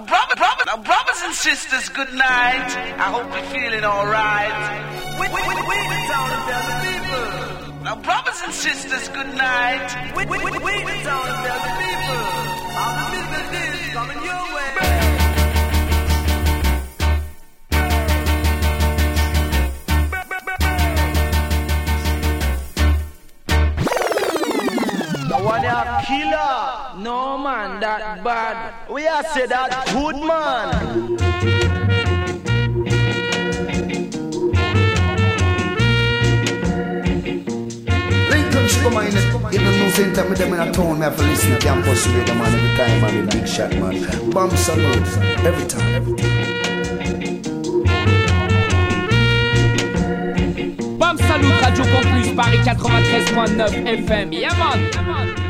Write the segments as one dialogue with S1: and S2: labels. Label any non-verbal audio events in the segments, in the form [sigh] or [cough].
S1: Now, brother, brother, now, brothers and sisters, good night. I hope you're feeling alright. We, we, we, we the town tell the people. Now, brothers and sisters, good night. We, we, we, we the town tell the people. All the business is coming your way.
S2: one a killer.
S3: No man, that bad.
S2: We are say that good man.
S4: Come on, you know, no same time with them in a town, me have to listen to campus radio, man, every time, man, big shot, man. Bomb salute, every time, every time.
S5: Bam Salut, Radio Campus, Paris 93.9 FM. Yeah, man.
S6: ce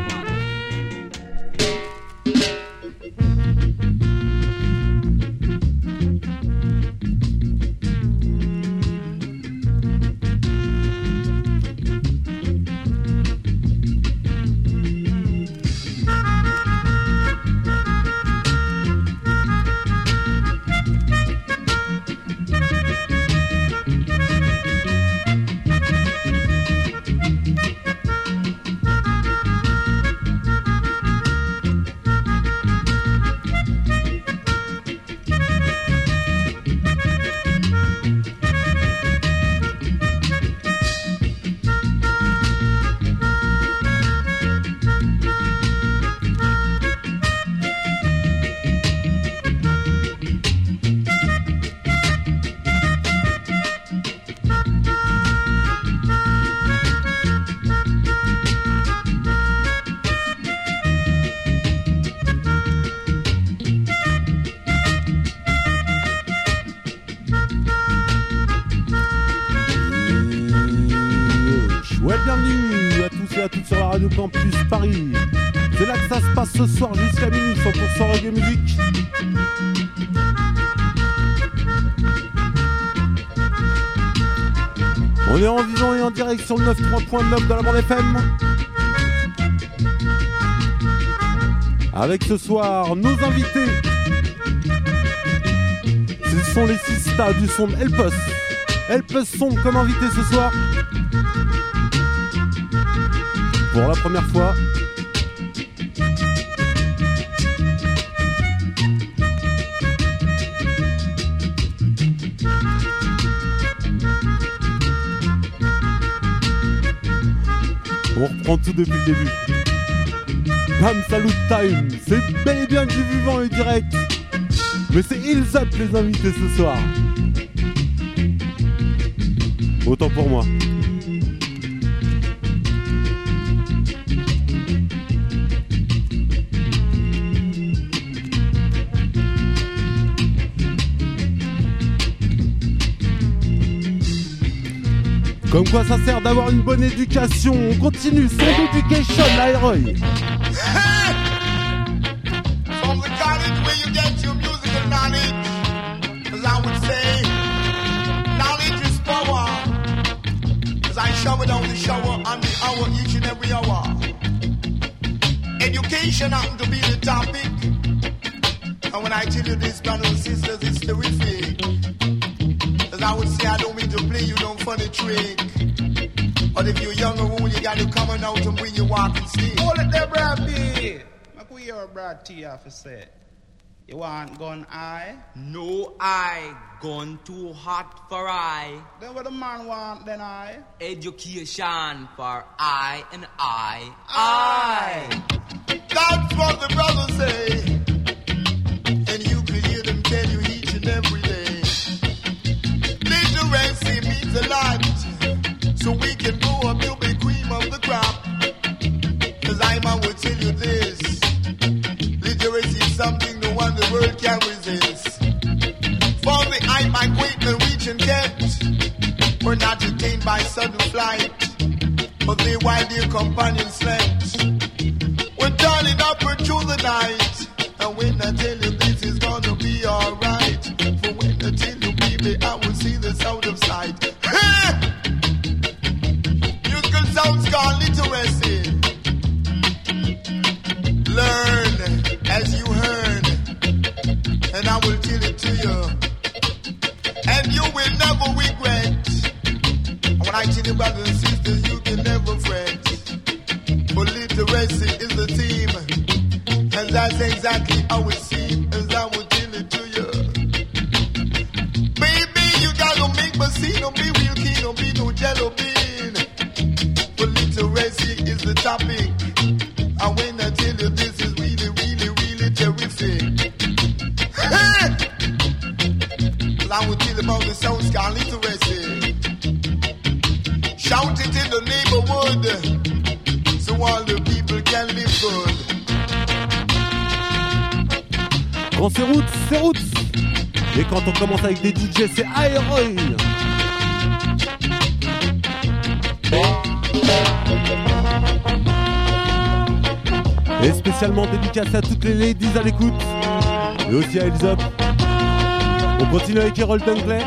S6: sur le 93.9 dans la bande FM. Avec ce soir nos invités. Ce sont les Sista du son Elpos. Elpos sont comme invité ce soir. Pour la première fois, On reprend tout depuis le début. Bam Salut Time, c'est bel et bien du vivant et direct. Mais c'est Ils Up les invités ce soir. Autant pour moi. Comme quoi ça sert d'avoir une bonne éducation. On continue, son education, Leroy.
S7: Shower down the shower on the hour each and every hour. Education happen to be the topic. And when I tell you this, brothers and sisters, it's terrific. As I would say, I don't funny trick. But if you're young and old, you got to come on out and bring your walking stick.
S8: Hold it there, Brad B. Make we hear Brad T off a set. You want gun eye?
S9: No eye. Gun too hot for I.
S8: Then what the man want then I?
S9: Education for I and I.
S7: I. That's what the brothers say. So we can grow up to be cream of the crop. Cause I'm I will tell you this. Literacy is something no one the world can resist. For the migrate and reach and get. We're not detained by sudden flight. But they while their companions slept. We're turning up through the night. And when I tell you this is gonna be alright. to the brothers sisters, you can never friends. But literacy is the team, and that's exactly how it seems, as I would tell it to you. Baby, you gotta make me see, don't be real keen, don't be no jello bean. But literacy is the topic, and when I tell you this is really, really, really terrific. Hey! I will tell about the South Sky literacy. Shout it in the neighborhood so all the people can live good.
S10: C'est route, c'est route. Et quand on commence avec des DJ, c'est Aeroy. Et spécialement dédicace à toutes les ladies à l'écoute. Et aussi à Elzop. On continue avec Errol Dunkley.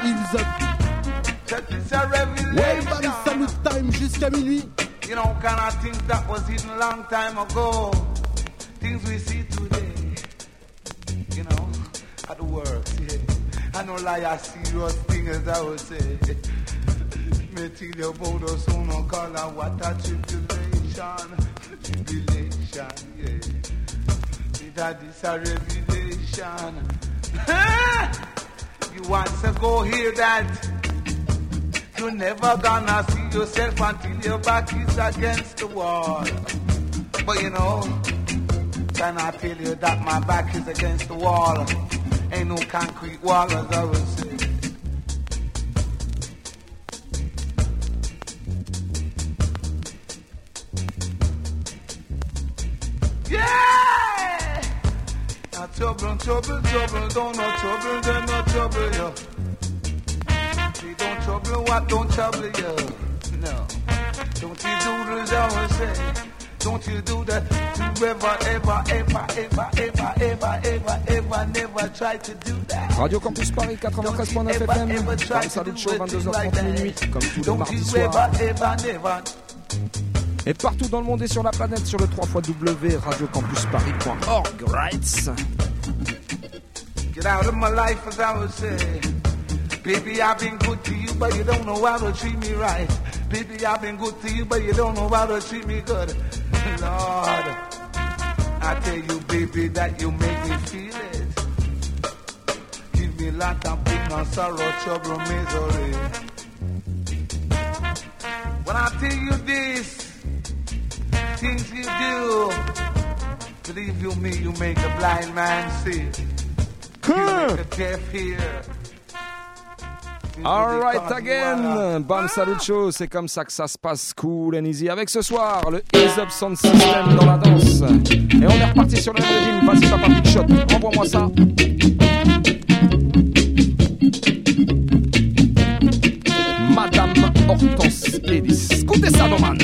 S6: BAM
S11: revelation.
S6: Salut Time jusqu'à minuit.
S11: You know, kind of things that was hidden long time ago. Things we see today. You know, at the work. Yeah. I know like a serious thing as I would say. The son of God and what a tribulation. Tribulation, yeah. It a this a revelation. [laughs] you want to go hear that? You're never gonna see yourself until your back is against the wall. But you know, can I tell you that my back is against the wall? Ain't no concrete wall, as I would say. Trouble, trouble, trouble, don't no trouble, then no trouble, yo. See, don't trouble what don't trouble you. No. Don't you do the I would say. Don't you do that to ever, ever, ever, ever, ever, ever, ever, ever, never try to do that.
S12: Radio Campus Paris 93.9 FM. Bam Salut Show 22h30 minuit, comme tous les mardis soirs. Et partout dans le monde et sur la planète sur le 3 radiocampusparis.org. Right?
S11: Get out of my life, as I would say. Baby, I've been good to you, but you don't know how to treat me right. Baby, I've been good to you, but you don't know how to treat me good. [laughs] Lord, I tell you, baby, that you make me feel it. Give me lot of pain and sorrow, trouble, misery. When I tell you this, things you do, believe you me, you make a blind man see.
S12: Alright again, Bam Salut Show, c'est comme ça que ça se passe cool and easy. Avec ce soir, le Ease Up Sound System dans la danse. Et on est reparti sur le même Vas-y papa Big Shot, envoie-moi ça. Madame Hortense Ellis. Écoutez ça, Doman.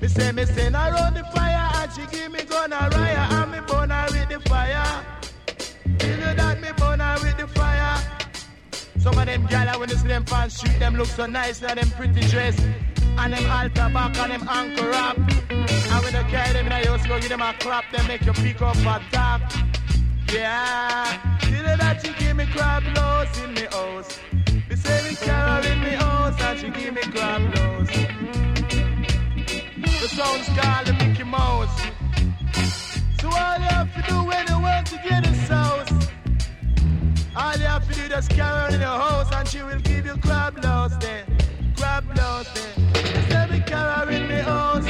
S13: Me say me
S14: send her around the fire and she give me a riot and me burn her with the fire. You know that me burn her with the fire. Some of them gyal when you see them pants street, them look so nice and them pretty dress. And them altar back and them ankle wrap. And when they carry them in the house, go give them a clap, they make you pick up a tap. Yeah, you know that she give me crab loaves in me house. Me say me carol in me house and she give me crab loaves. The sound's called the Mickey Mouse. So all you have to do when you want to get a sauce, all you have to do is carol in your house and she will give you crab loaves there. Crab loaves there. Me say me carol in me house.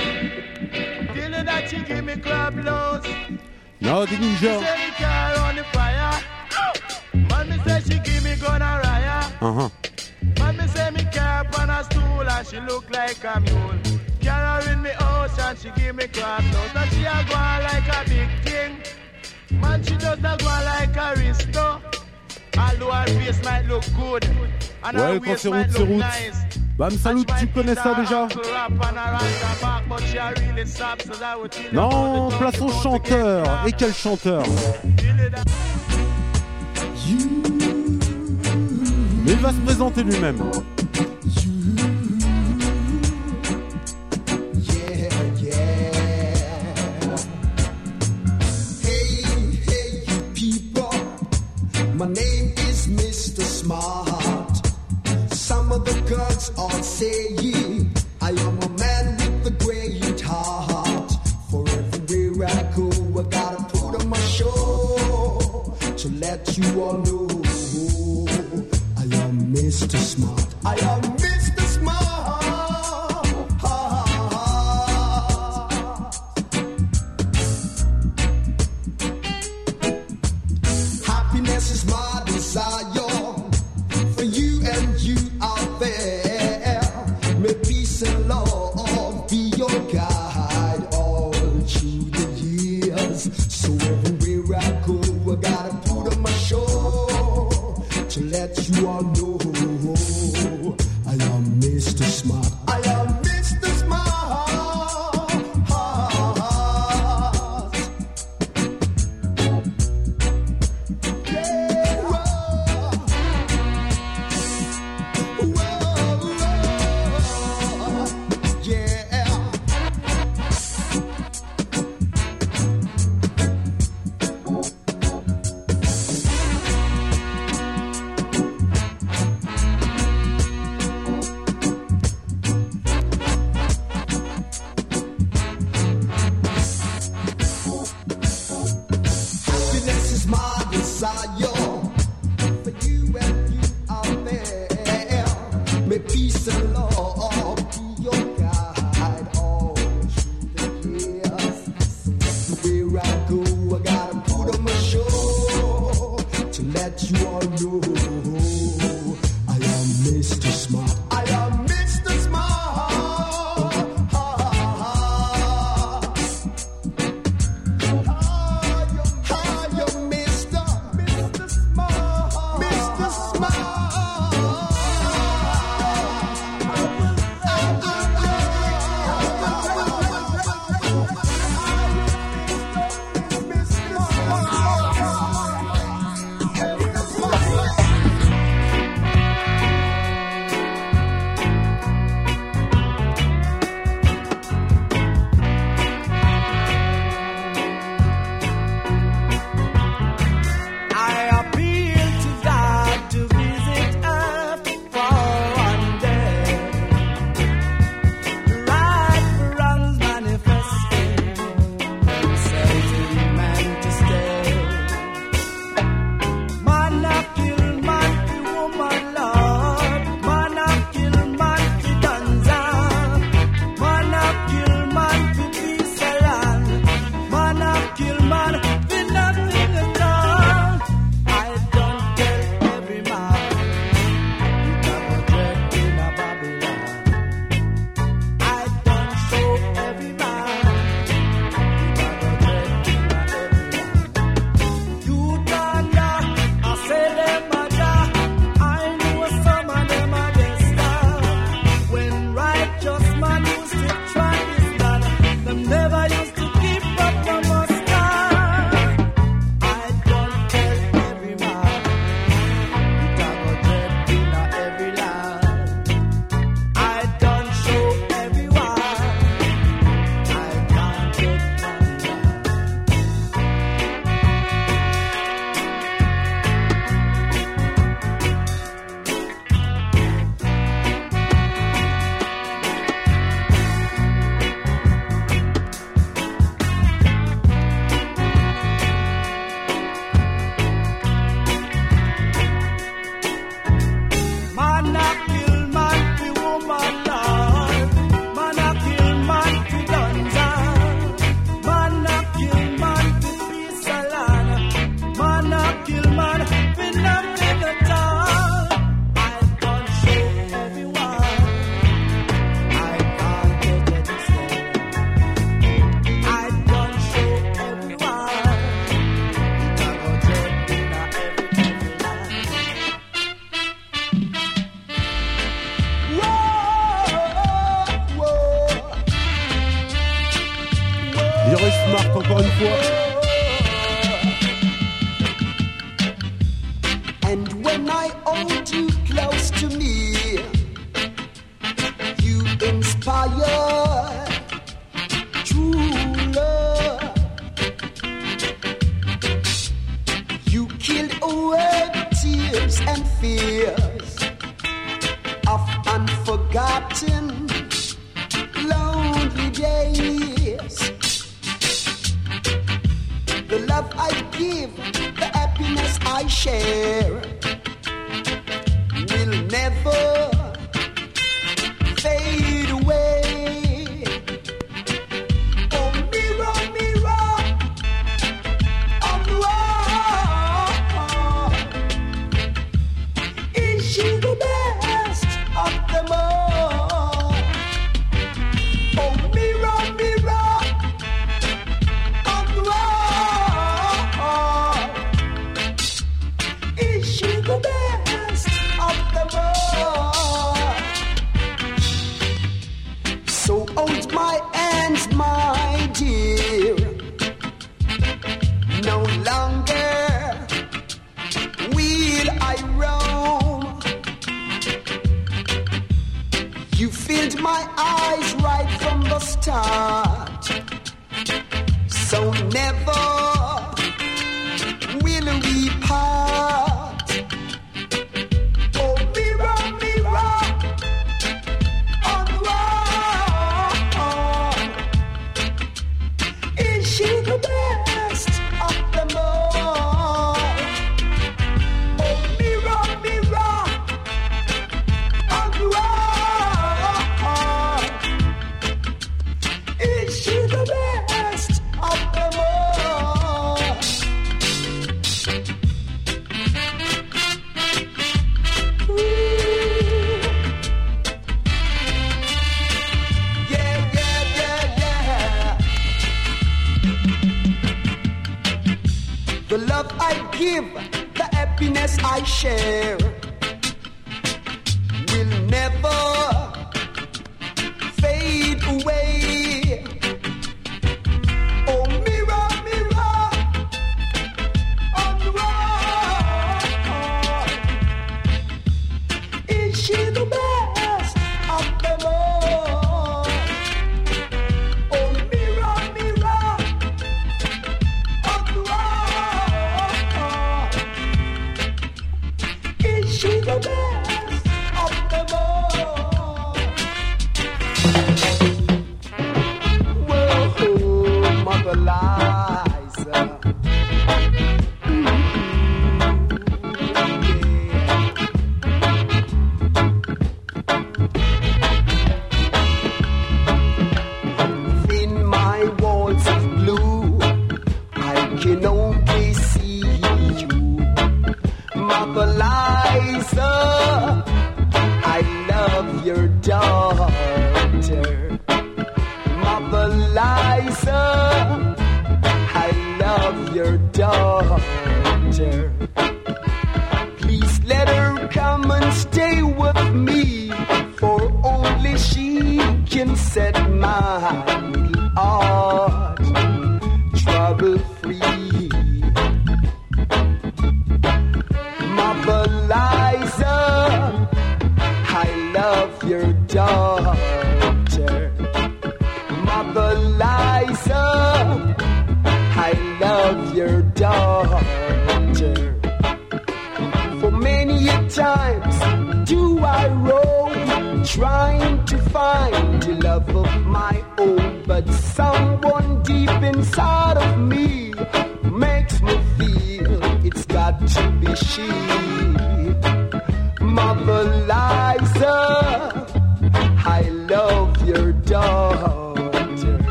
S14: You know that she give me crab loaves.
S6: No, des ninjas.
S14: Say me car on the fire. Me say she give me gun a riot.
S6: Uh-huh.
S14: Me say me car on a stool and she look like a mule. Carry her in me house and she give me crab nose. And she a go on like a big thing. Man, she just a go on like a risto. Although her face might look good. And her
S6: Ouais, quand
S14: waist
S6: c'est route,
S14: look
S6: route.
S14: nice.
S6: Bam Salut, tu connais ça déjà Non, place au chanteur. Et quel chanteur Mais il va se présenter lui-même.
S15: My name is Mr. Smart. Some of the girls all say I am a man with a great heart. For everywhere I go, I gotta put on my show to let you all know I am Mr. Smart. I am Mr.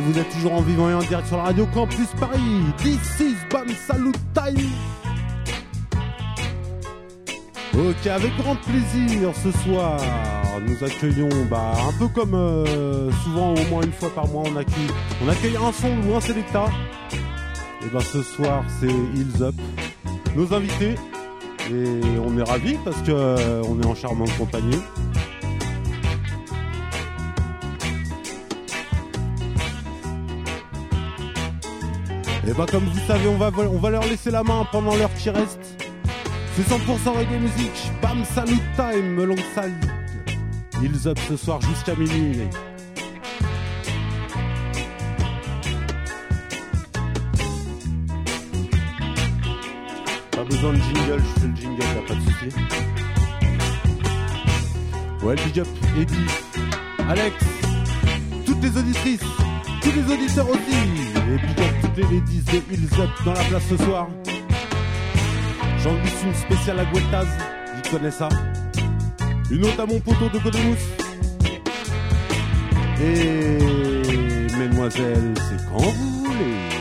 S6: Vous êtes toujours en vivant et en direct sur la radio Campus Paris. This is Bam Salut Time. Ok, avec grand plaisir ce soir, nous accueillons, bah, un peu comme euh, souvent, au moins une fois par mois, on accueille, on accueille un son ou un sélecta. Et ben ce soir, c'est Hills Up, nos invités. Et on est ravis parce que euh, est en charmante compagnie. Et bah comme vous savez, on va, leur laisser la main pendant l'heure qui reste. C'est 100% reggae musique, Bam Salut Time, alongside Hills Up ce soir jusqu'à minuit. Pas besoin de jingle, je fais le jingle, y'a pas de souci. Ouais, big up, Eddie, Alex, toutes les auditrices, tous les auditeurs aussi. Et big up toutes les ladies de Hills Up dans la place ce soir. J'en glisse une spéciale à Gueltaz, j'y connais ça. Une autre à mon poteau de Godemousse. Et mesdemoiselles, c'est quand vous voulez.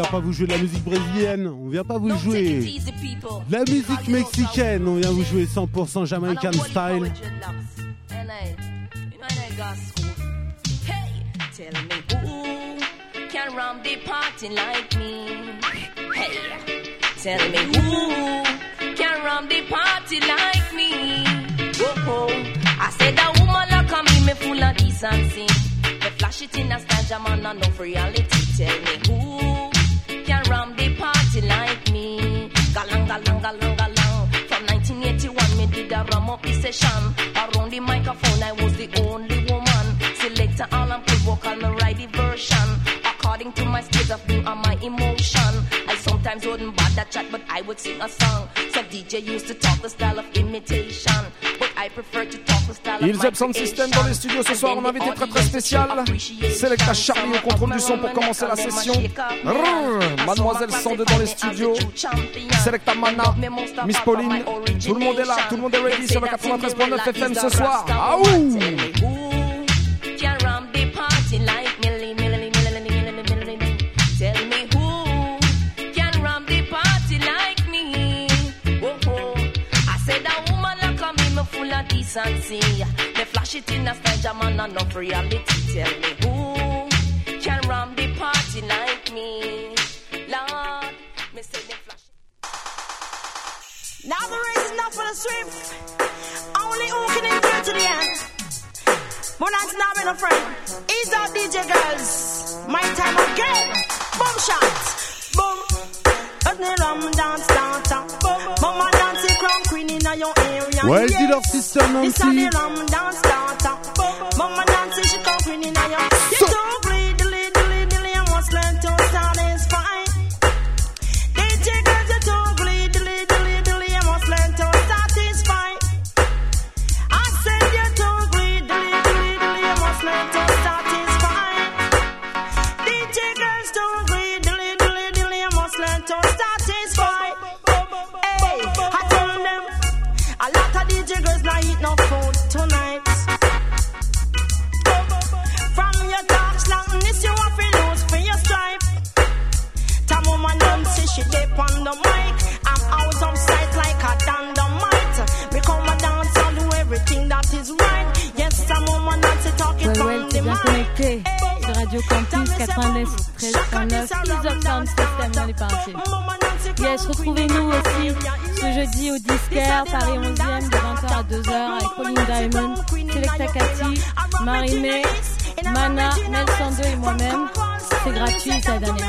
S6: Vient pas vous jouer de la musique brésilienne, on vient pas vous jouer de la musique mexicaine, on vient vous jouer 100% Jamaican style.
S16: Tell me who can run the party like me? Hey, tell me who can run the party like me? Oh. I said a woman like me, me full of decency. Me flash it in a stage, I'm on enough reality. Tell me who run the party like me? Galang, galang, galang, galang. From 1981, me did a rum up the session. Around the microphone, I was the only woman. Selector all and put vocal, me write the version. According to my state of being and my emotion. I sometimes wouldn't bother chat, but I would sing a song. Some DJ used to talk the style of imitation. But I prefer to
S17: Hills Up Sound System dans les studios ce soir, on a invité très très spécial. Selecta Charlie au contrôle du son pour commencer la session. Mademoiselle 102 dans les studios. Selecta Mana, Miss Pauline. Tout le monde est là, tout le monde est ready sur le 93.9 FM ce soir. Aouh!
S16: Decency. Me flash it in a on enough reality. Tell me who can run the party like me? Lord, me say flash.
S18: Now the race is not for the swift. Only who can endure to the end. But that's not been a friend. Ease our DJ girls. My time again. Boom shots. Boom. Let me rum dance, dance, dance. Mama dance the crown queen in your area.
S6: Ouais, elle sister
S18: This
S6: Nancy.
S18: the rum dance, dance, dance. Mama the she queen in your. You don't she dip on the mic. I'm out of sight like a dynamite. A dance, I'll do everything that is right. Yes, talking
S19: Ouais, ouais,
S18: from
S19: t'es
S18: the mic.
S19: sur Radio Campus 93.9 Ease of Sound System dans les parties. Yes, retrouvez-nous aussi ce jeudi au Disquaire, Paris 11e, de 20h à 2h avec Pauline Diamond, Selecta Cathy, Marimé, Mana, Mel Sando et moi-même. C'est gratuit, c'est la dernière.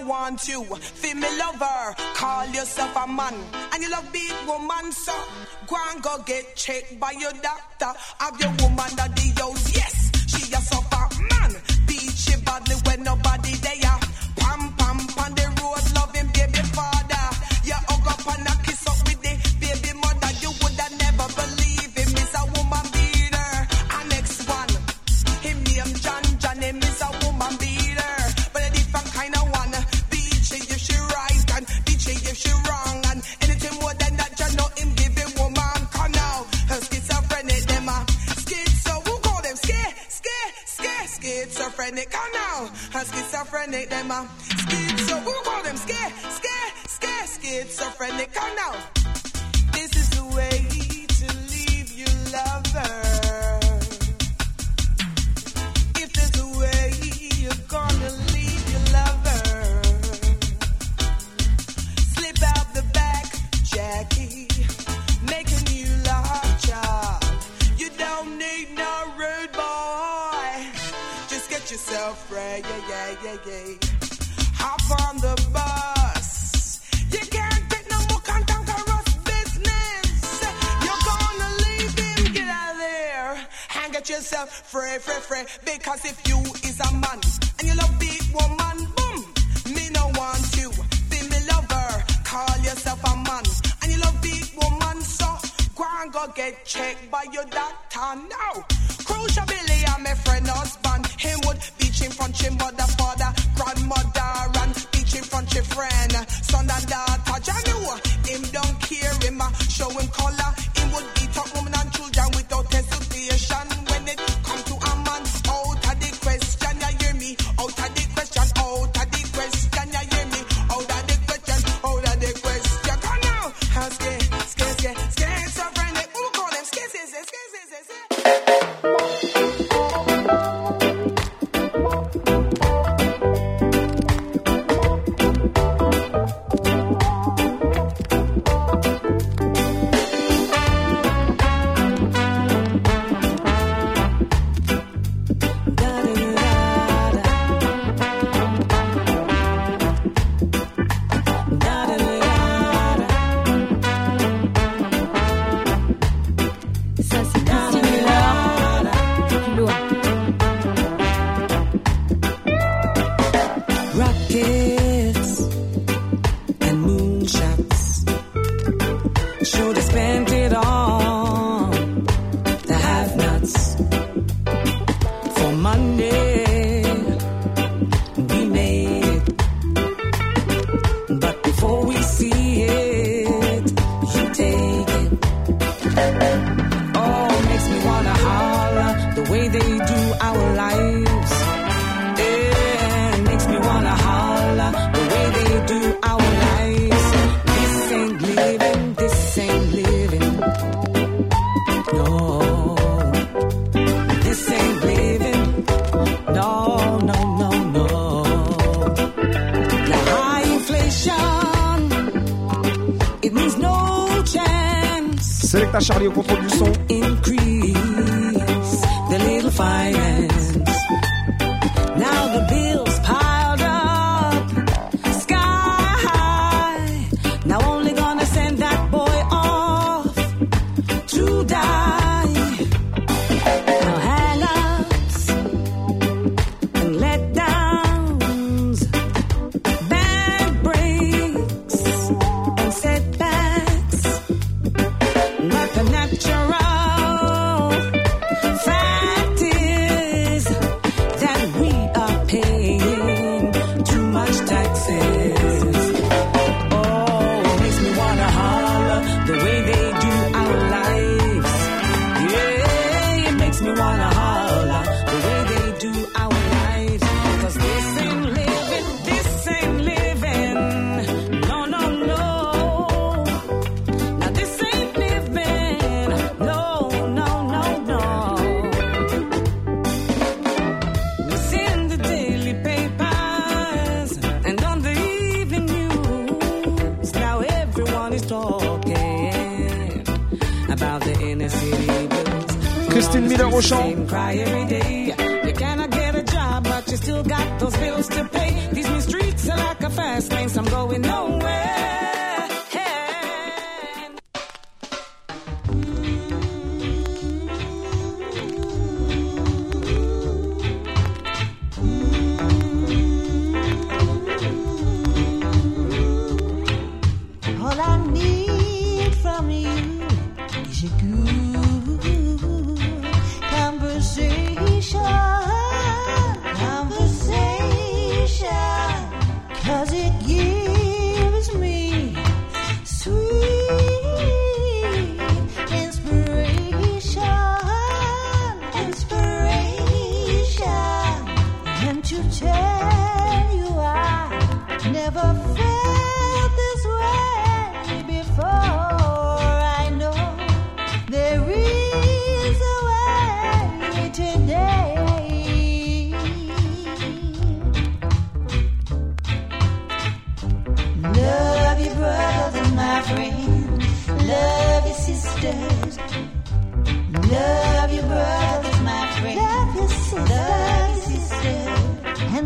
S18: no
S20: want you. Female lover, call yourself a man. And you love big woman, so go and go get checked by your doctor. Have your woman that the yes, she a suffer man. Beat she badly when nobody there. Come now. Because if you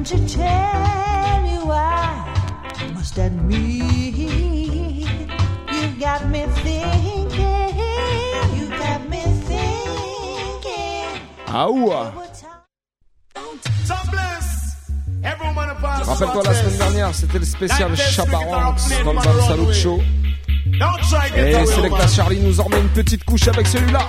S20: to
S21: tell you I got me thinking, got me thinking.
S12: Rappelle-toi la semaine dernière, c'était le spécial Chabaranx dans le Bam Salut Show. Et Selecta Charlie nous emmène une petite couche avec celui-là.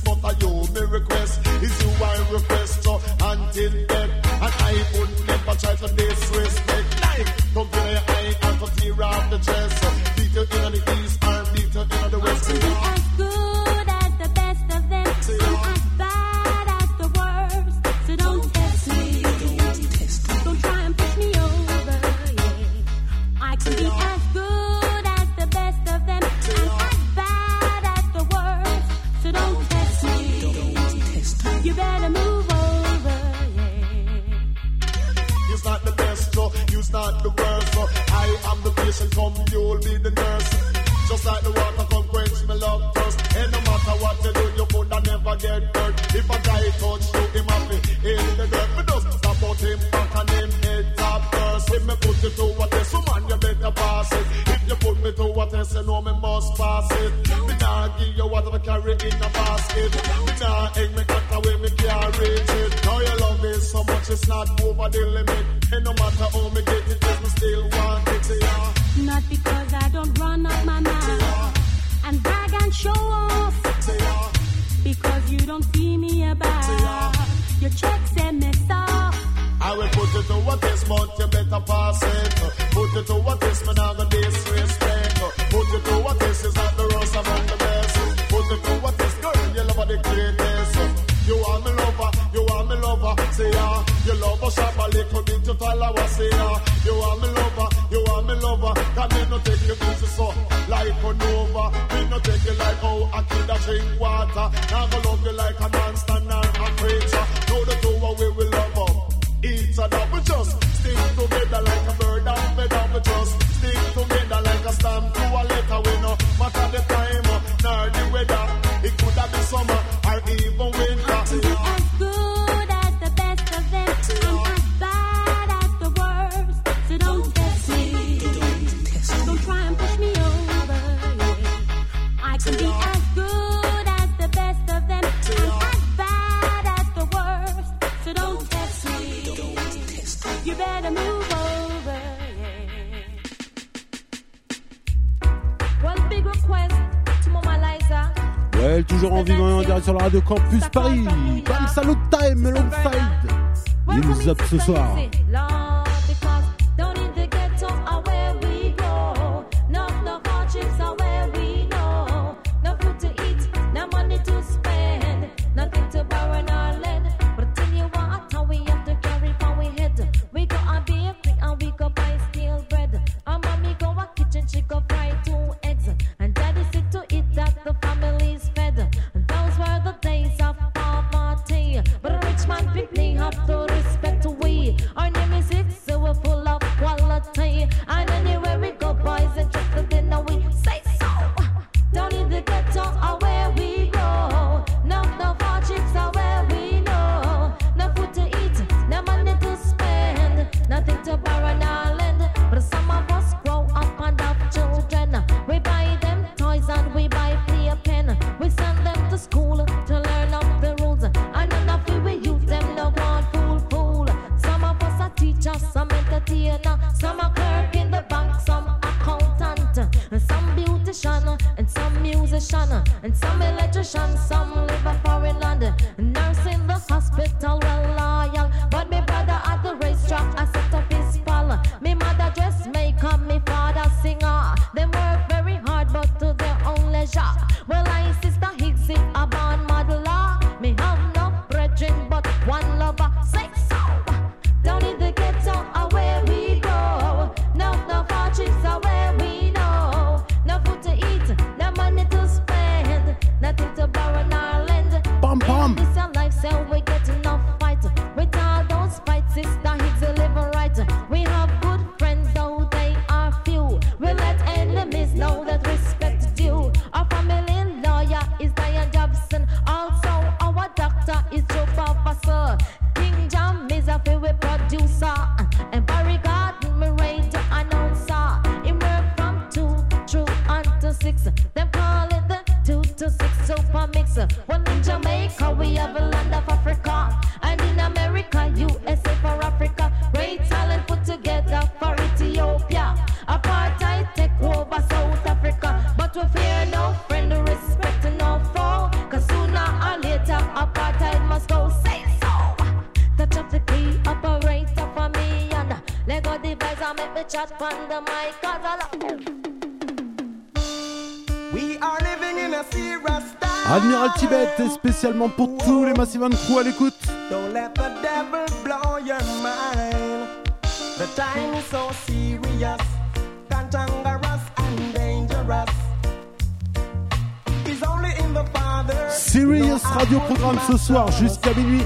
S22: you know me must pass it. Me nah give you what I carry in a basket. Me nah egg me cut away me carry it. Now you love me so much it's not over the limit. And no matter how me get it, cause me still want it. Yeah.
S21: Not because I don't run up my mouth and brag and show off. Yeah. Because you don't see me about your checks and mess up.
S22: I will put it to what is, but
S23: you better pass it. Put it to what is, man, I'm gonna take me to Talawasea. Ah, you are me lover, you are me lover. Can me no take you easy so, like a nova. Me no take you like how a kid a drink water. Now go love you like 叔叔啊。and
S24: some electrician, some live far in
S23: London.
S25: Admiral Tibet est spécialement pour tous les Massive Crew à l'écoute.
S23: Don't let the time is so serious,
S25: radio programme ce soir jusqu'à minuit.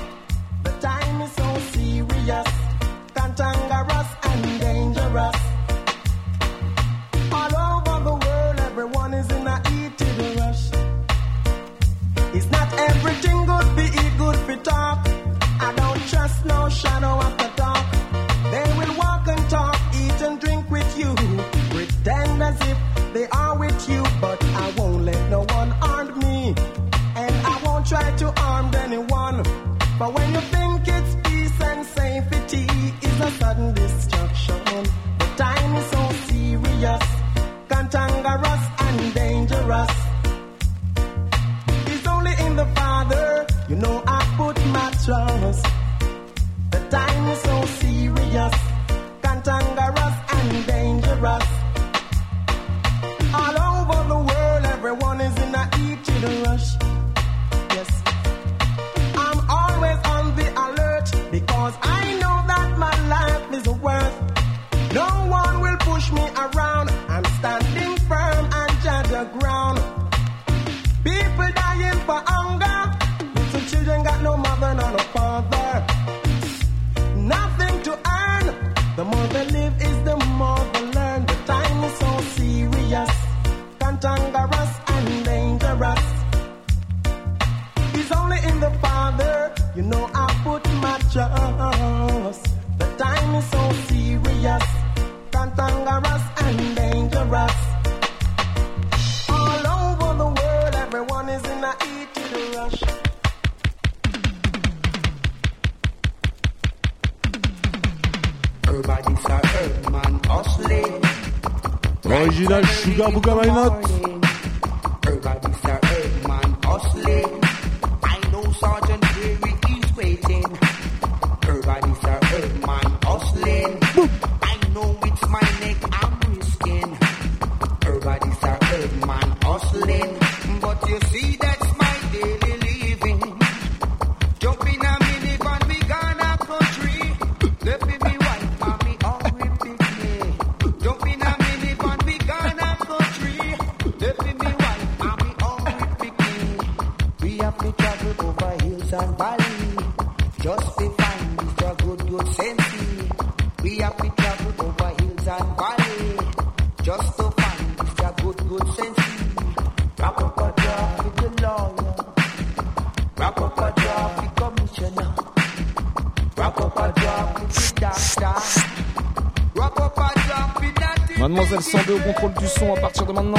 S15: 102 au contrôle du son à partir de maintenant.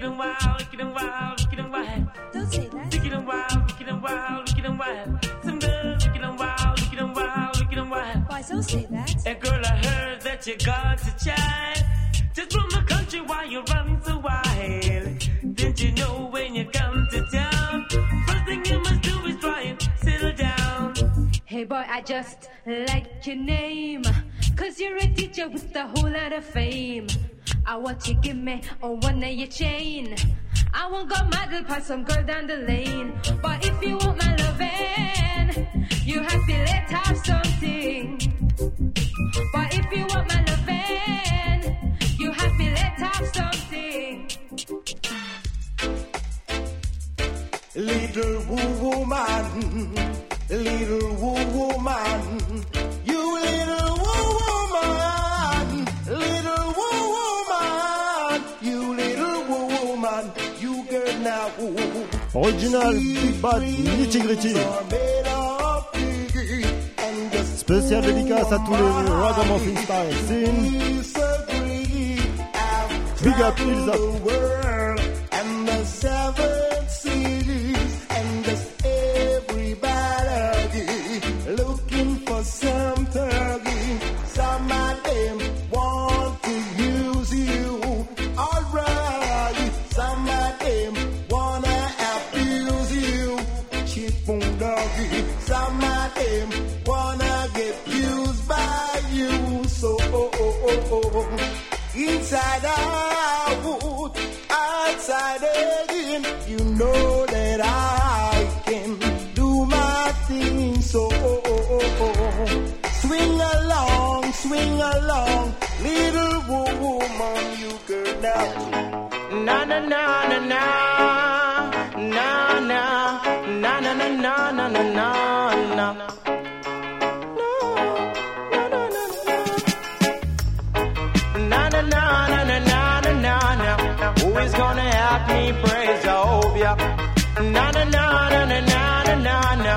S26: wicked and wild, wicked and wild, wicked and wild. Don't say that. Wicked and wild, wicked and wild, wicked and wild. Some girls wicked and wild, wicked and wild, wicked and wild. Why don't say that? And girl, I heard that you got a child. Just from the country, why you run so wild? Didn't you know when you come to town? First thing you must do is try and settle down.
S12: Hey boy, I just like your name. Cause you're a teacher with a whole lot of fame. I want you give me a one of your chain. I won't go mad pass some girl down the lane. But if you want my loving, you have to let have something. But if you want my loving, you have to let have something.
S11: Little woo woman, little woo woman, you little woo.
S27: Original, Big Nitty Gritty. Spécial dédicace à tous les Ragamuffin Style Scene. Big Up, Pills Up.
S2: na gonna help me praise na na na na of na na na na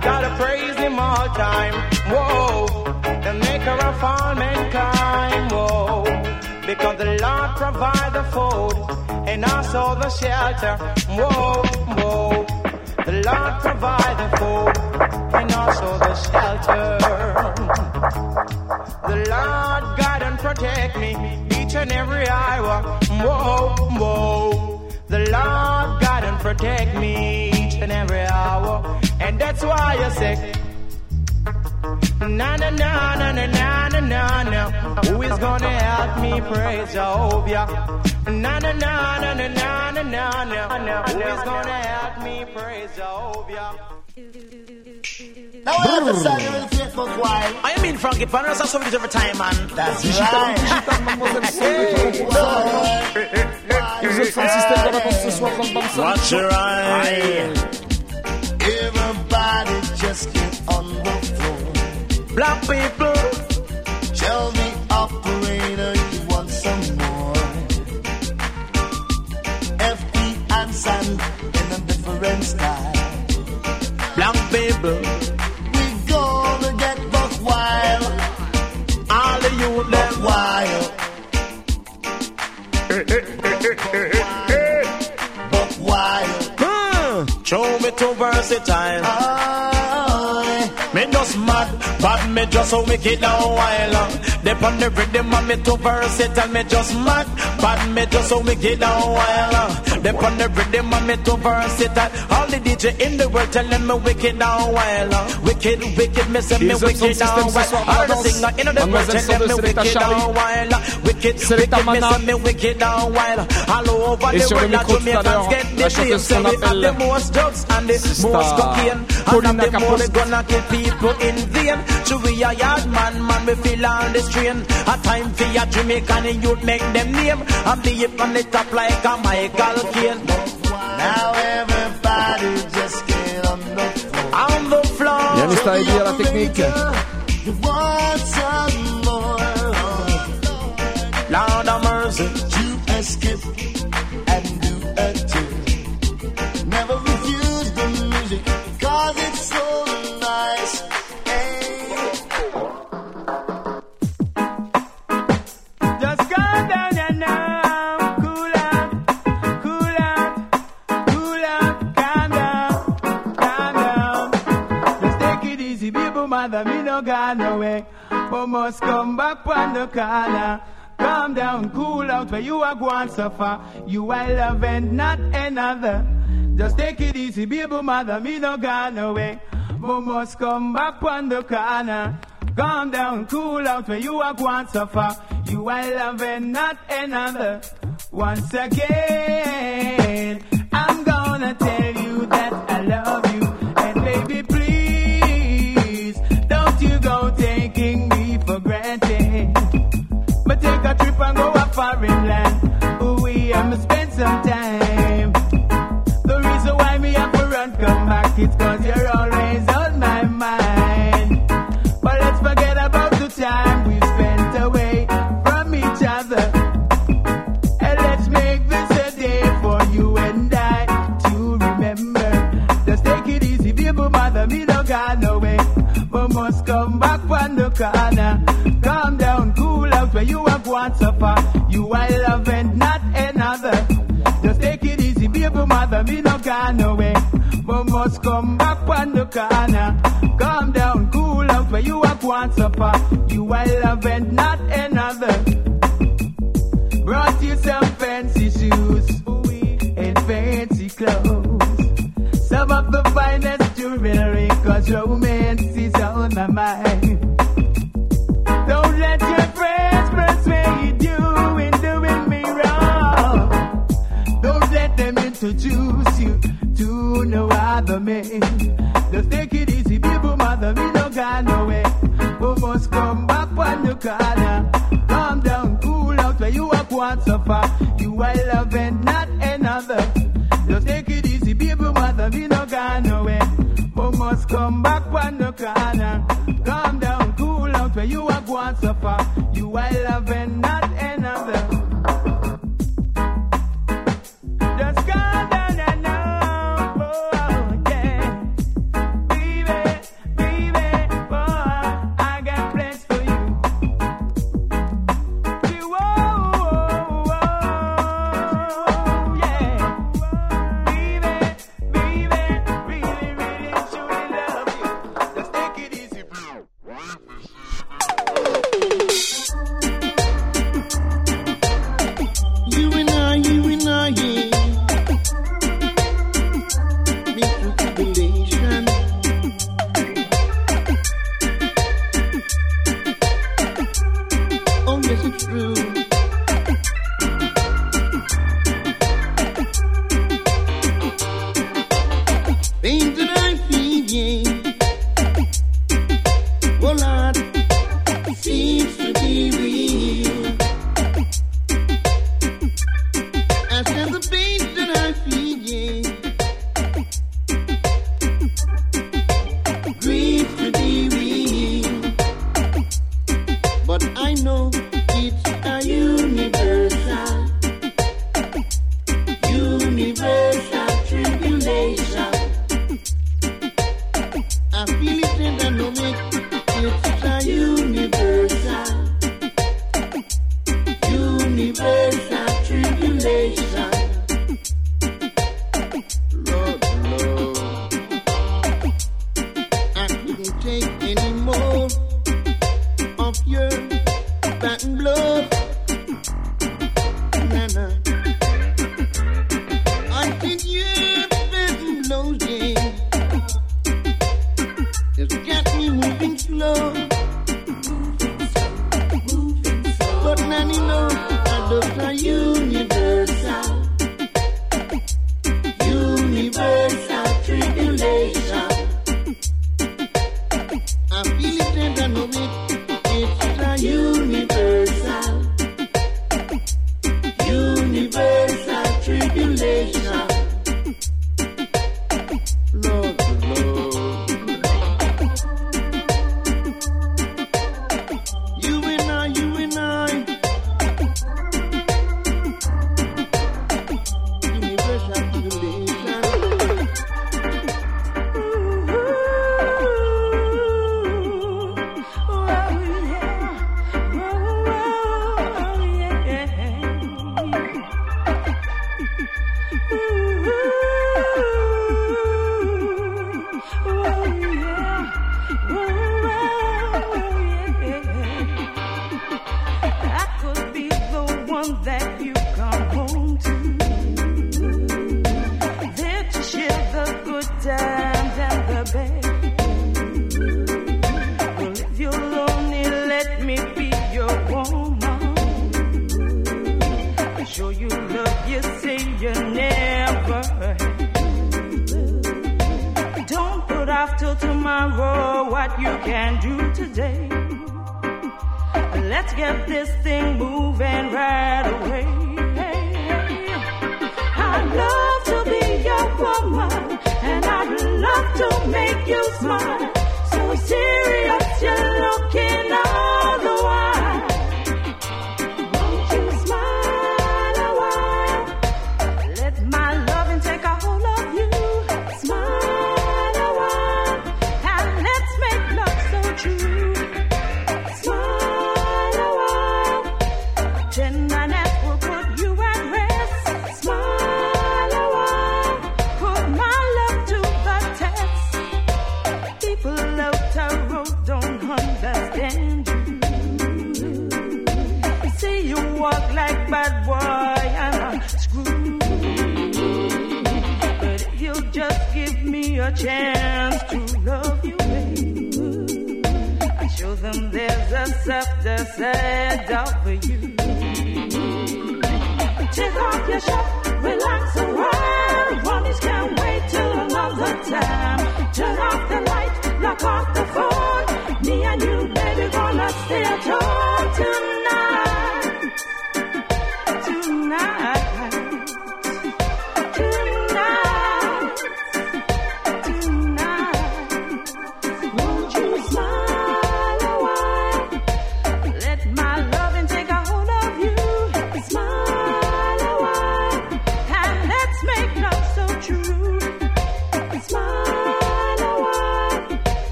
S2: gotta praise him all time whoa, the maker of all mankind, whoa, because the Lord provide the food and also the shelter, whoa, whoa, the Lord provide the food and also the shelter. The Lord guide and protect me each and every hour, whoa, whoa, the Lord guide and protect me each and every hour, and that's why I say na na na na na na na na na. Who is gonna help me praise Jehovah? Na na na na na na na na na. Who is gonna help me praise Jehovah?
S7: Now every song you will Facebook while.
S28: I mean Frankie Panos, that's something every time, man.
S7: That's
S17: Vous êtes sur le système de réponse ce soir dans le Bam Salute
S28: Watch your eye.
S7: Everybody just get on the floor.
S28: Black people.
S7: Tell the operator you want some more. FD and Sun in a different style.
S28: Black people.
S7: We gonna get buck wild.
S28: All of you
S7: Buck wild. Eh, eh, eh, buck wild.
S28: Hmm. Show me too versatile. Me ah. Just mad, but me just so wicked and wild. Dep on the rhythm and me too versatile. Me just mad, but me just so wicked and wild. Dep on the rhythm and me too versatile. All the DJ in the world telling me wicked and wild. Uh, wicked, wicked, me say me
S17: Les hommes sont
S28: wicked
S17: ce
S28: wild. All the singer in the world telling me wicked and wild. Wicked, wicked, me say me wicked and wild. All over the world, the
S17: micro tout à l'heure,
S28: Jamaicans get the blame. Say we have the most drugs and the most cocaine. And
S17: Paulina
S28: the
S17: Capost.
S28: gonna kill people in vain. So we a yard man, man, we feel on the strain. A time for your Jamaican youth make them name. And be up on the top like a Michael Caine.
S7: Now everybody just get on the floor.
S28: On the floor.
S17: Il y a Mr. Eddie la technique.
S7: You want some more.
S28: Lord of mercy.
S7: You escape
S26: mother, me no got no way, but must come back on the corner. Calm down, cool out, where you are going suffer. You are love and not another. Just take it easy, baby mother, me no got no way, but must come back on the corner. Calm down, cool out, where you are going suffer. You are love and not another. Once again, I'm gonna tell you come cause you're always on my mind. But let's forget about the time we spent away from each other. And let's make this a day for you and I to remember. Just take it easy, baby mother, me no got no way. But must come back on the corner. Calm down, cool out where you are going suffer. You are love and not another. Just take it easy, baby mother, me no got no way. But must come back on the corner. Calm down, cool out where you are going suffer. You are love and not another. Brought you some fancy shoes and fancy clothes. Some of the finest jewelry, cause romance is on my mind. Man. Just take it easy, people, mother, me no got no way. We must come back on the corner. Calm down, cool out where you are going so far. You are love not another. Just take it easy, people, mother, me no got no way. We must come back on the corner. Calm down, cool out where you are going so far. You are love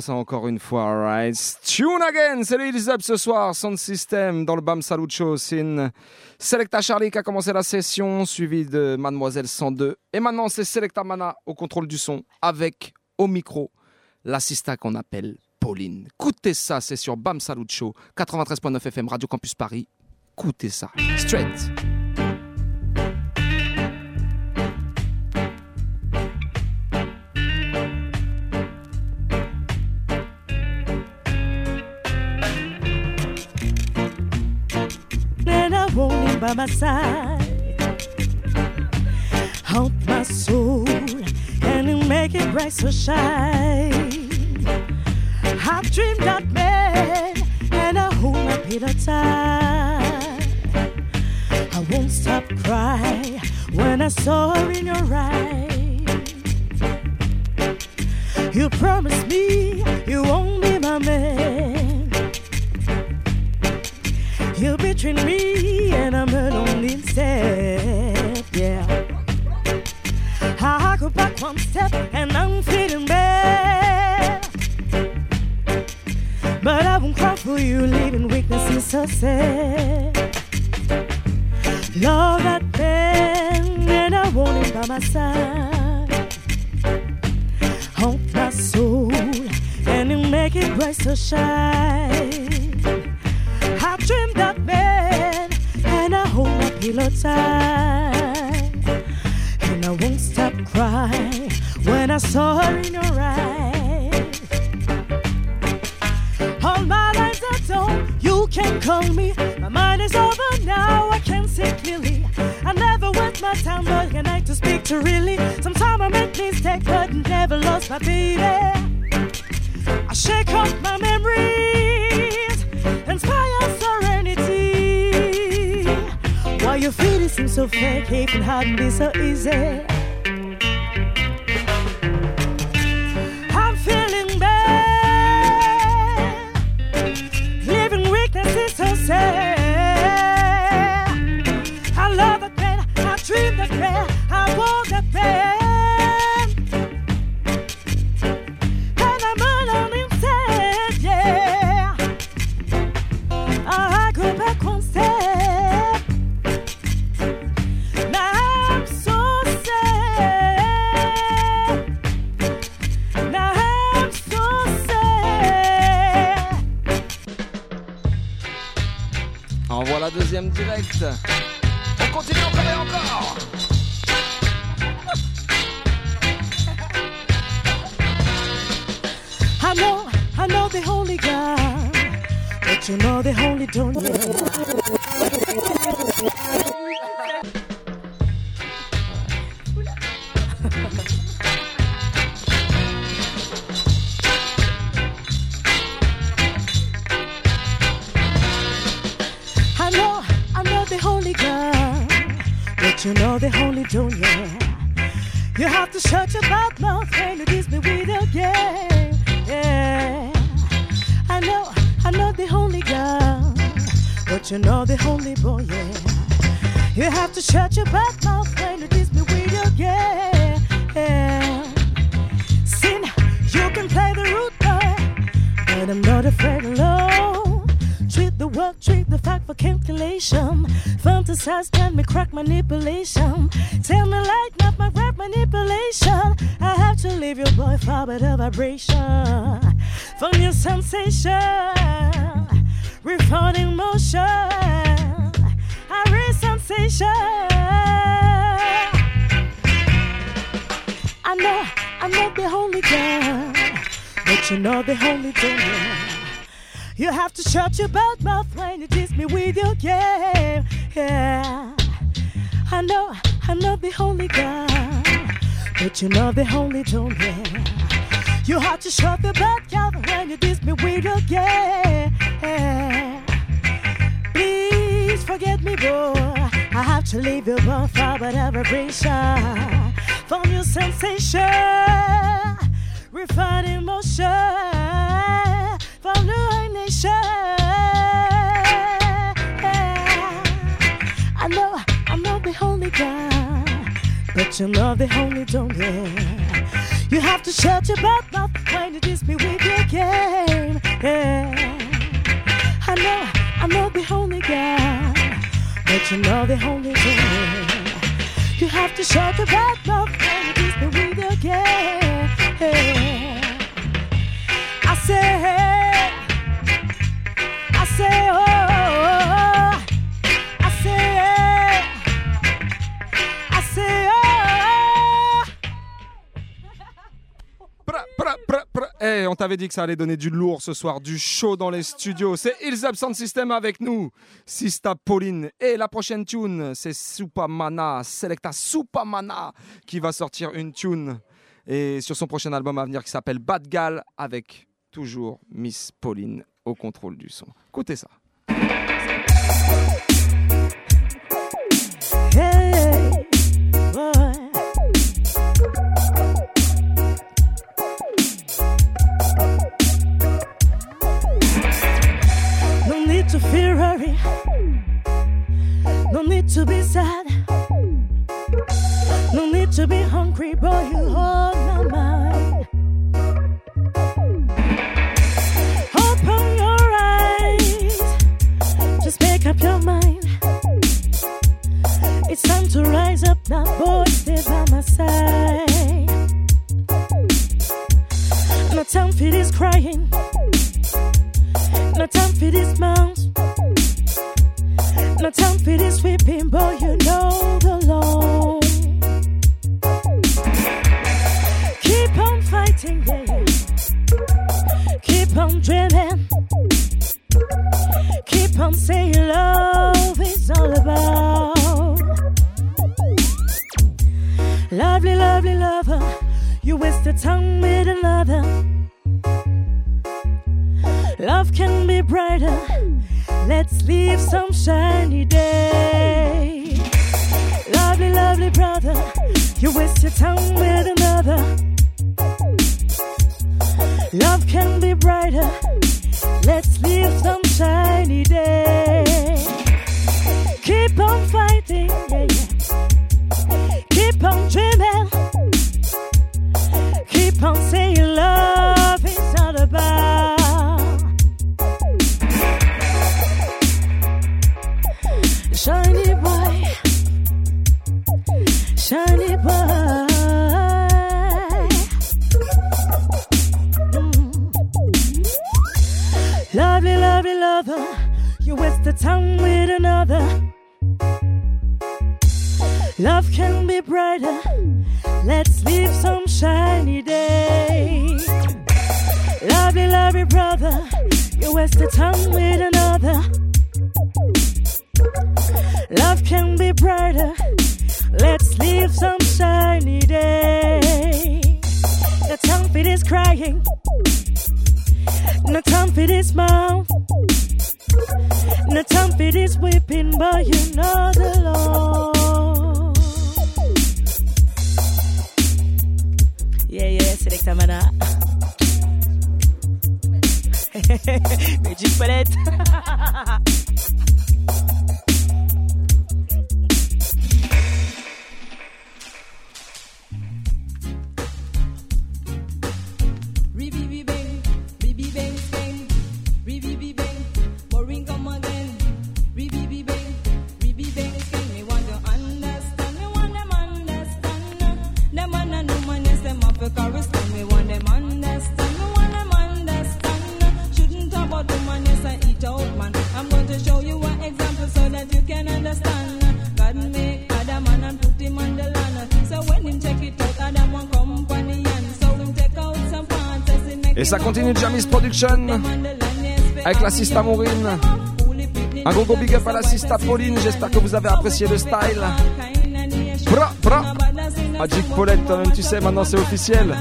S17: ça encore une fois. Alright. Tune again, c'est les Up ce soir. Sound System dans le Bam Salucho. C'est Selecta Charlie qui a commencé la session, suivi de Mademoiselle 102. Et maintenant, c'est Selecta Mana au contrôle du son avec au micro l'assista qu'on appelle Pauline. Écoutez ça, c'est sur Bam Salucho, 93.9 FM, Radio Campus Paris. Écoutez ça. Straight.
S19: by my side. haunt my soul and make it bright so shine. I've dreamed of men, and I hold my pillow tight. I won't stop crying when I saw her in your eyes. You promised me you won't be my man. You betrayed me and I'm alone instead. Yeah. I go back one step and I'm feeling bad. But I won't cry for you, leaving weakness is so sad. Love that man and I want it by my side. Haunt my soul and it make it bright so shine. I dream that pillow tight. And I won't stop crying when I saw her in your eyes. All my life I told you can call me. My mind is over now, I can't see clearly. I never waste my time looking night to speak to really. Sometimes I make mistakes, but never lost my baby. I shake off my memories, your feet seem so fake, hate and hard and be so easy.
S17: Deuxième direct. On continue encore. [laughs]
S19: I know, I know the Holy God, but you know the Holy don't. Vibration. From your sensation, refounding motion. I raise sensation. I know, I know the holy God, but you know the holy don't. You have to shut your bad mouth when you diss me with your game. Yeah. I know, I know the holy God, but you know the holy don't. Yeah. You have to shut the bad mouth when you diss me with your. Yeah. Please forget me, boy. I have to leave your boy for whatever vibration. From your sensation, refined emotion from new nation. I know, I know the holy God, but you know the holy don't. Yeah. You have to shut your mouth when you diss me with your game. Yeah. I know, I know the holy God, but you know the holy don't. You have to shut your bad mouth when you diss me with your game. Yeah. I say,
S17: t'avait dit que ça allait donner du lourd ce soir, du chaud dans les studios. C'est Up Sound System avec nous, Sista Pauline. Et la prochaine tune, c'est Supamana, Selecta Supamana, qui va sortir une tune. Et sur son prochain album à venir qui s'appelle Bad Gal, avec toujours Miss Pauline au contrôle du son. Écoutez ça.
S19: To feel. No need to be sad. No need to be hungry, boy. You hold my mind. Open your eyes. Just make up your mind. It's time to rise up now, boy. Stay by my side. No time for this crying. No time for this mouth. No time for this weeping, boy. You know the law. Keep on fighting, yeah. Keep on dreaming. Keep on saying love is all about. Lovely, lovely lover, you waste your time with another. Love can be brighter. Let's leave some shiny day. Lovely, lovely brother, you waste your time with another. Love can be brighter. Let's leave some shiny day. Let's leave some shiny day. Lovely, lovely brother, you waste the time with another.
S17: Jamis Production avec la Sista. Un gros gros big up à la Sista Pauline. J'espère que vous avez apprécié le style. Bra, bra. Paulette, même tu sais, maintenant c'est officiel.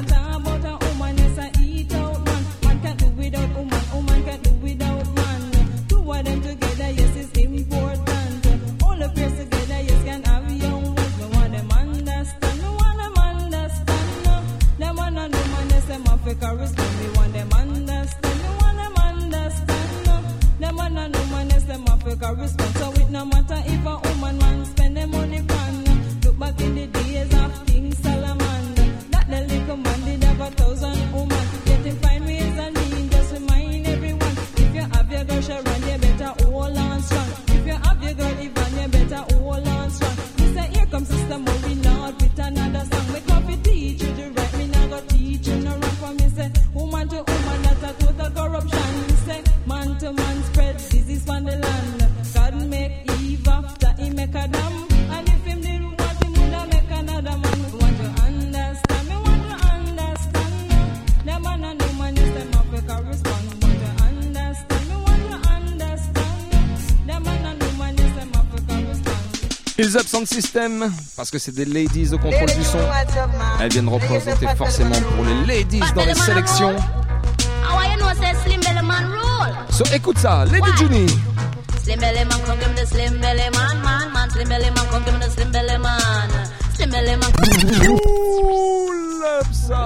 S17: Ils Up Sound System, parce que c'est des ladies au contrôle du son. Elles viennent représenter forcément pour les ladies dans les sélections. So écoute ça, Lady Juni.
S16: Slim Belly Man, come give me the Slim Belly Man, man, man. Slim Belly Man, come give me the Slim Belly Man. Slim Belly Man.
S17: Pull up ça.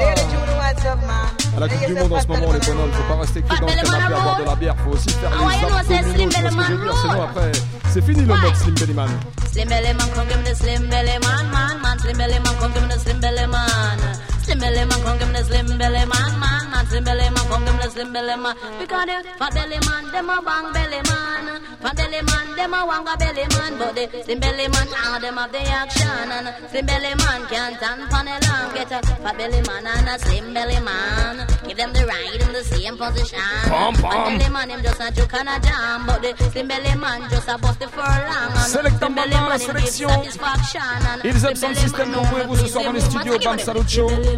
S17: À la Coupe du Monde en ce moment, les bonhommes, faut pas rester que dans le canapé à boire de la bière, faut aussi faire
S16: ouais,
S17: les
S16: c'est
S17: abdominaux,
S16: Slim
S17: tu vois ce que je veux
S16: Belly
S17: dire,
S16: Man
S17: sinon après, c'est fini le mode Slim Belly Man.
S16: Slim Belly Man, come give me the Slim Belly Man, man, man. Slim Belly Man, come give me the Slim Belly Man. Slim Belly Man, come give me the Slim Belly Man, man, man. Slim Belly Man, come give me the Slim Belly Man. Because the fat belly man, them a bang belly man. Fat belly man, them a wanga belly man. But the Slim Belly Man, ah, all them have the action. And Slim Belly Man can't stand for the long. Get a fat belly man and a Slim Belly Man. Give them the ride in the same position.
S17: Pom,
S16: Fat
S17: pom.
S16: belly man, him just a juke and a jam. But the Slim Belly Man just a bust the furlong.
S17: Selecta maintenant la
S16: Man, him give
S17: sélection. Heels
S16: Slim
S17: Up Sound
S16: Belly
S17: System
S16: Man,
S17: nombreux vous ce soir dans les studios Bam Salute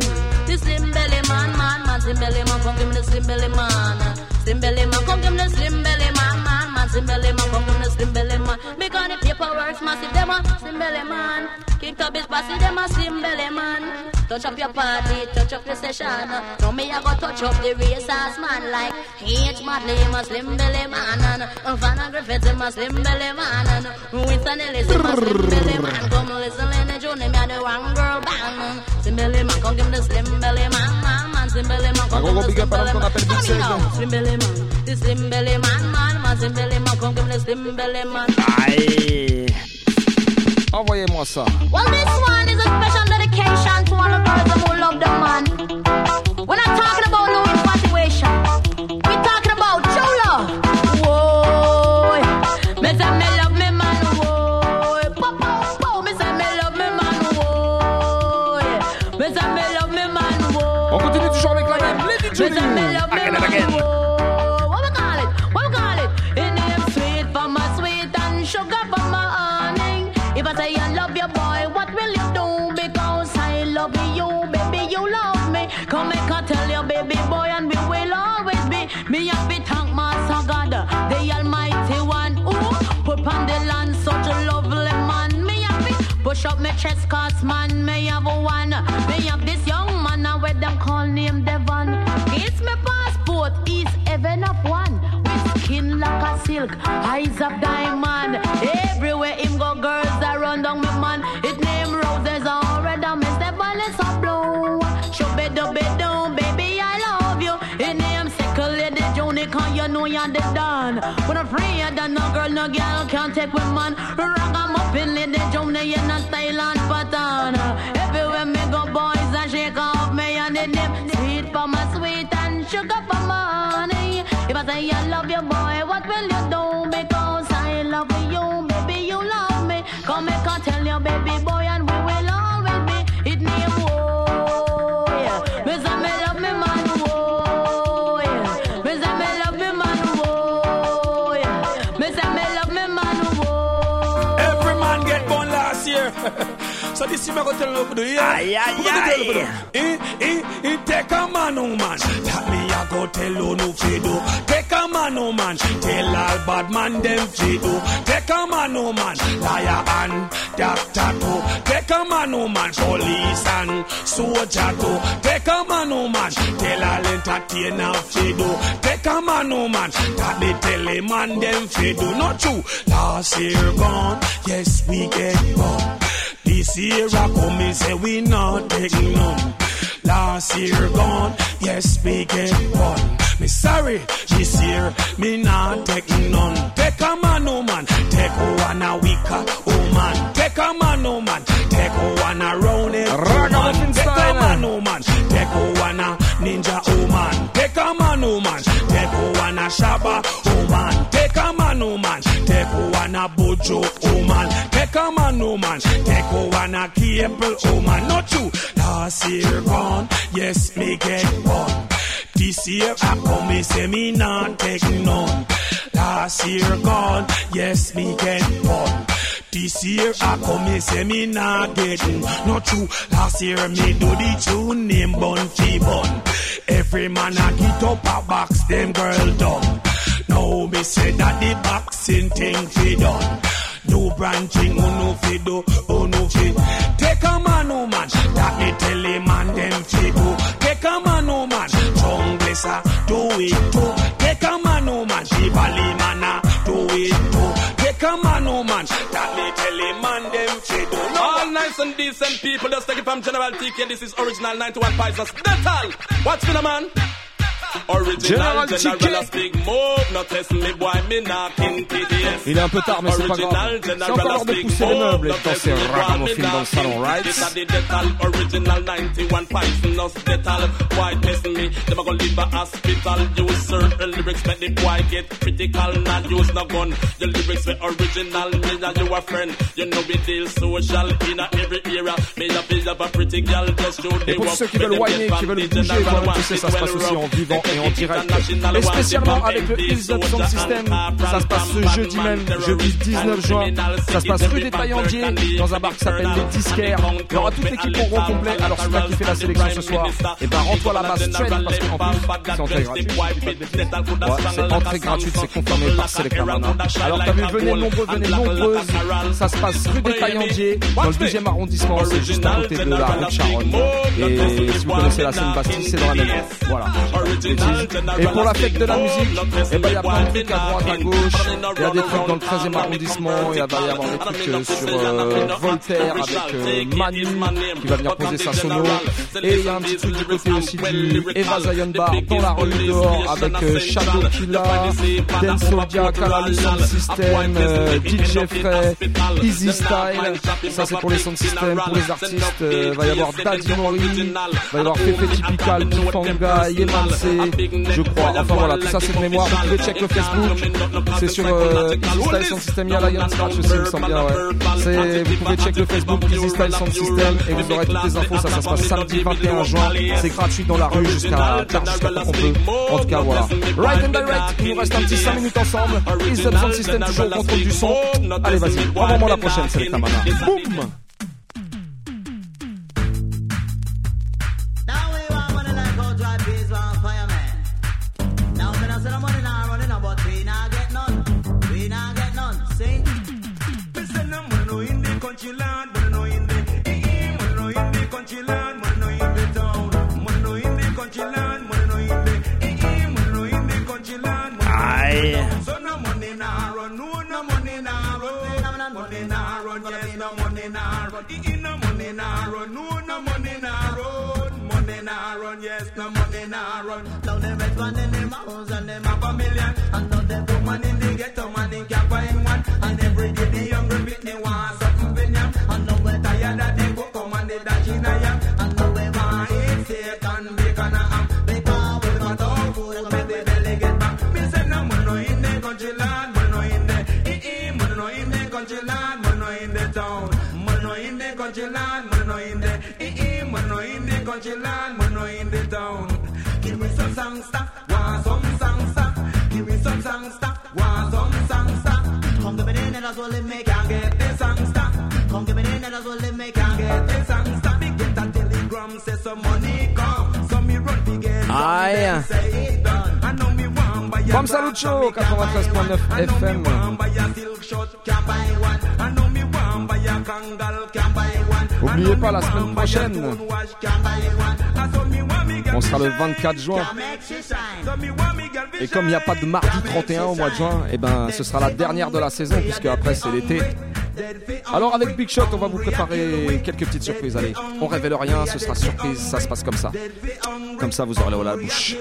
S17: Show.
S16: the Slim Belly Man, man, man, Slim Belly Man, come give me the Slim Belly Man. Slim Belly Man, come give me the Slim Belly Man, man, man, Slim Belly Man, come give me the Slim Belly Man. Because the paperwork's massive, them a Slim Belly Man. King Tub is bossy, them a Belly Man. Touch up your party, touch up the session. Now me I go touch up the racers man like H. Madley, a Slim Belly Man. And Vanna Griffiths, him a Slim Belly Man. And Winston Ellis, a Slim Belly Man. Come listen, Lenny June, me a the one girl band. Slim Belly Man, come give the Slim Belly Man, man. Slim Belly Man, come give the Slim Belly Man. Come the Slim Belly Man, Man.
S17: Aïe. Envoyez-moi ça.
S16: Well, this one is a special dedication to all the girls who love the man. We're not talking about my chest, cause man, me have one. Me have this young man, now where them call name Devon. It's my passport, is heaven of one. With skin like a silk, eyes of diamond. Everywhere him go, girls that run down me man. It name roses already, me step on it's a blue. Show bed do bed down, baby, I love you. It name second lady Joni, cause you know you're the done. When I'm free, that no girl, no girl can't take with man. Rock 'em up in lady Joni, in a style and pattern. Everywhere me go, boys, and shake off me and the name. Sweet for my sweet and sugar for my honey. If I say I love you, boy, what will you do? Because
S29: so this is me gonna tell you what to do, yeah?
S17: Aye, aye,
S29: What gonna tell you what to
S17: aye.
S29: do? Eh, eh, eh, take a man, oh man. That me I go tell you no fi do. Take a man, oh man. Tell all bad man them fi do. Take a man, oh man. Liar and doctor too. Take a man, oh man. Police and soldier too. Take a man, oh man. Tell all entertainer fi do. Take a man, oh man. That they tell a man them fi do. Not true. Last year gone. Yes, we get gone. This year I come and say we not take none. Last year gone, yes we get one. Me sorry, this year me not take none. Take a man, oh man, take one a weaker, oh man. Take a man, oh man, take one a round it, oh
S17: Ragamuffin
S29: man. Take a man, oh man, take one a ninja, oh man. Take a man, oh man, take a Shabba, oh man. Take a man, oh man, take one a bojo, oh man. Take a man, oh man, take one a cable, oh man. Not you, last year gone, yes me get one. This year I come, me say me not take none. Last year gone, yes me get one. This year I come, me say me not getting not true. Last year me do the tune name bun fi bun. Every man a get up a box, them girl done. Now me say that the boxing thing fi done. New branching, who no fi do, who no fi. Take a man, oh man, that me tell him man them do. Take a man, oh man, jungle sir, do it too. Take a man, oh man, Shivali mana, do it too. A man, oh man, that me tell him man them fi do.
S30: All nice and decent people, just take it from General TK. This is original 91 Pisces. That's all. What's for the man? Original,
S17: General
S30: Ticket.
S17: Il est un peu tard, mais c'est pas grave. C'est encore l'heure de pousser les meubles et de danser ragamuffin dans le salon, right? Et pour ceux qui veulent whiner, qui veulent bouger, voilà, tu sais, ça se passe aussi en vivant et en direct. Et spécialement avec le Hills System, ça se passe ce jeudi même, jeudi 19 juin. Ça se passe rue des Taillandiers, dans un bar qui s'appelle Les Disquaires. Il y aura toute l'équipe au rond complet. Alors toi qui fait la sélection ce soir. Et ben rends-toi là-bas straight parce qu'en plus, c'est entrée gratuite. Ouais, c'est entrée gratuite, c'est confirmé par Selecta Mana. Alors t'as vu, venez nombreux, venez nombreuses. Ça se passe rue des Taillandiers, dans le deuxième arrondissement. C'est juste à côté de la rue de Charonne. Et si vous connaissez la scène Bastille, c'est dans la même. Voilà. Et pour la fête de la musique, eh ben, il y a plein de trucs à droite, à gauche. Il y a des trucs dans le 13e arrondissement. Il va y avoir des trucs euh, sur euh, Voltaire avec euh, Manu qui va venir poser sa sono. Et il y a un petit truc du côté aussi du Eva Zion Bar dans la rue dehors avec euh, Shadow Killa, Dance Soldia, Kalalu Sound System, DJ Frey, Easy Style. Ça c'est pour les sound systems. Pour les artistes, euh, va y avoir Daddy Mori, va y avoir Fefe Typical, Pifanga, Yemanse, je crois. Enfin voilà, tout ça c'est de mémoire. Vous pouvez check le Facebook. C'est sur euh, Easy Style Sound System. Il y a Lion Scratch aussi, il me semble bien, ouais. Vous pouvez check le Facebook Easy Style Sound System et vous aurez toutes les infos. Ça, ça se samedi 21 juin. C'est gratuit dans la rue jusqu'à jusqu'à quand on peut. En tout cas, voilà. Right and direct. Il nous reste un petit 5 minutes ensemble. Easy Up Sound System toujours au contrôle du son. Allez, vas-y. Envoie-moi la prochaine, c'est mana. Boum!
S31: Eh, no money nah run, no no money nah run, money nah run, yes no money nah run.
S32: Now them red one in them house and them
S31: Half a million, and now them woman in the ghetto man they in country land, in the town. Give me some songster, want some songster. Give me some songster, want some songster.
S32: Come give me the net, that's all they make.
S31: Can't get the songster.
S32: Come give me the net, that's all they make.
S31: Can't get the songster. Me get a telegram, say some money come. So me run to get
S17: Aye.
S31: say it done. I know me want buy a
S17: Bam Salute Show, 93.9 FM.
S31: Buy a silk shirt, can't buy one. I know me want buy a kangal, can't buy one.
S17: Oubliez pas, la semaine prochaine, on sera le 24 juin. Et comme il n'y a pas de mardi 31 au mois de juin, et ben ce sera la dernière de la saison puisque après c'est l'été. Alors avec Big Shot, on va vous préparer quelques petites surprises. Allez, on révèle rien, ce sera surprise, ça se passe comme ça. Comme ça, vous aurez la bouche.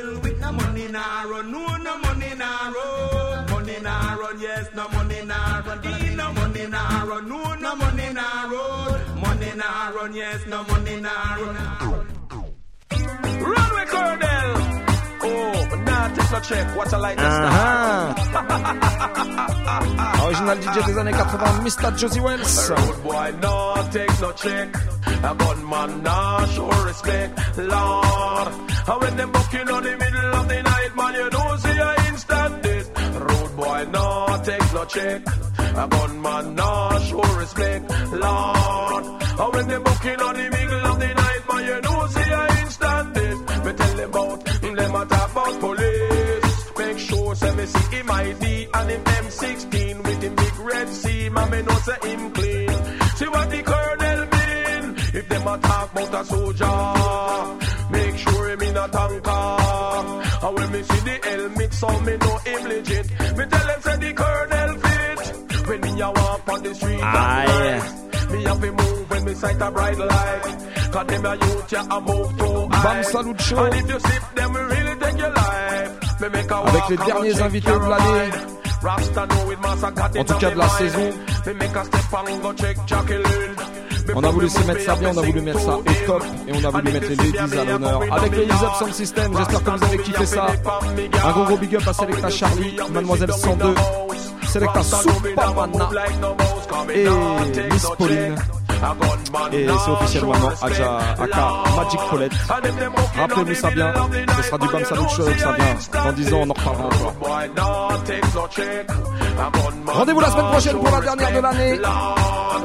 S31: Run, no no money nah run. Money nah run, yes, no money nah run. Run
S30: with Colonel. Oh, but nah, take no check. What I like this
S17: Ah Original DJ des années 80, Mr. Josey Wales.
S30: Road boy, no take no check. A gunman, nah show respect. Lord, and when them bucking on the middle of the night, man, you know see a instant death. Road boy, no take no check. A gunman, nah show respect. Lord, and when them booking on the middle of the night, man, you know see a instant death. Me tell them about, them a talk about police. Make sure say me see him ID and him M16 with him big red C. Man me know say him clean. See what the colonel mean. If them a talk about a soldier, make sure him in a tanker. And when me see the helmet, so me on the street,
S17: Aye.
S30: at night, me have to move when me sight a bright light. Cause them a youth, yeah, I move too high.
S17: Bam.
S30: And if you sip them, we really take your life. Me make a
S17: Avec les derniers invités de l'année. En tout cas de la saison. On a voulu se mettre ça bien, on a voulu mettre ça au top et on a voulu mettre les ladies à l'honneur. Avec les Up Sound System, j'espère que vous avez kiffé ça. Un gros gros big up à Selecta Charlie, Mademoiselle 102, Selecta Supermana et Miss Pauline. Et c'est officiel maintenant, Aja Aka Magic Paulette. Rappelez-vous ça bien, ce sera du Bam Salut Show, ça vient. Dans 10 ans, on en reparlera encore. Rendez-vous la semaine prochaine pour la dernière de l'année.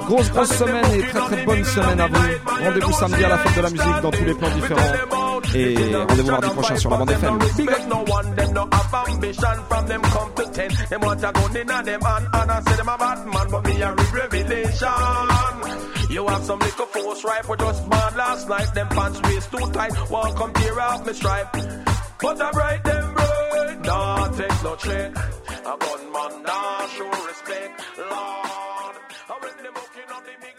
S17: Grosse grosse semaine et très très bonne semaine à vous. Rendez-vous samedi à la fête de la musique dans tous les plans différents. Et rendez-vous mardi prochain sur la bande FM. Big up.
S30: Make no one them no have ambition from them come to ten. Them want a gun in a them hand and I say them a bad man, but me a real revelation. You have some little force right, but just born last night. Them pants waist too tight, won't come tear off me stripe. But I bright them bright, nah take no check. A gunman nah show respect, Lord. And when them walking on the the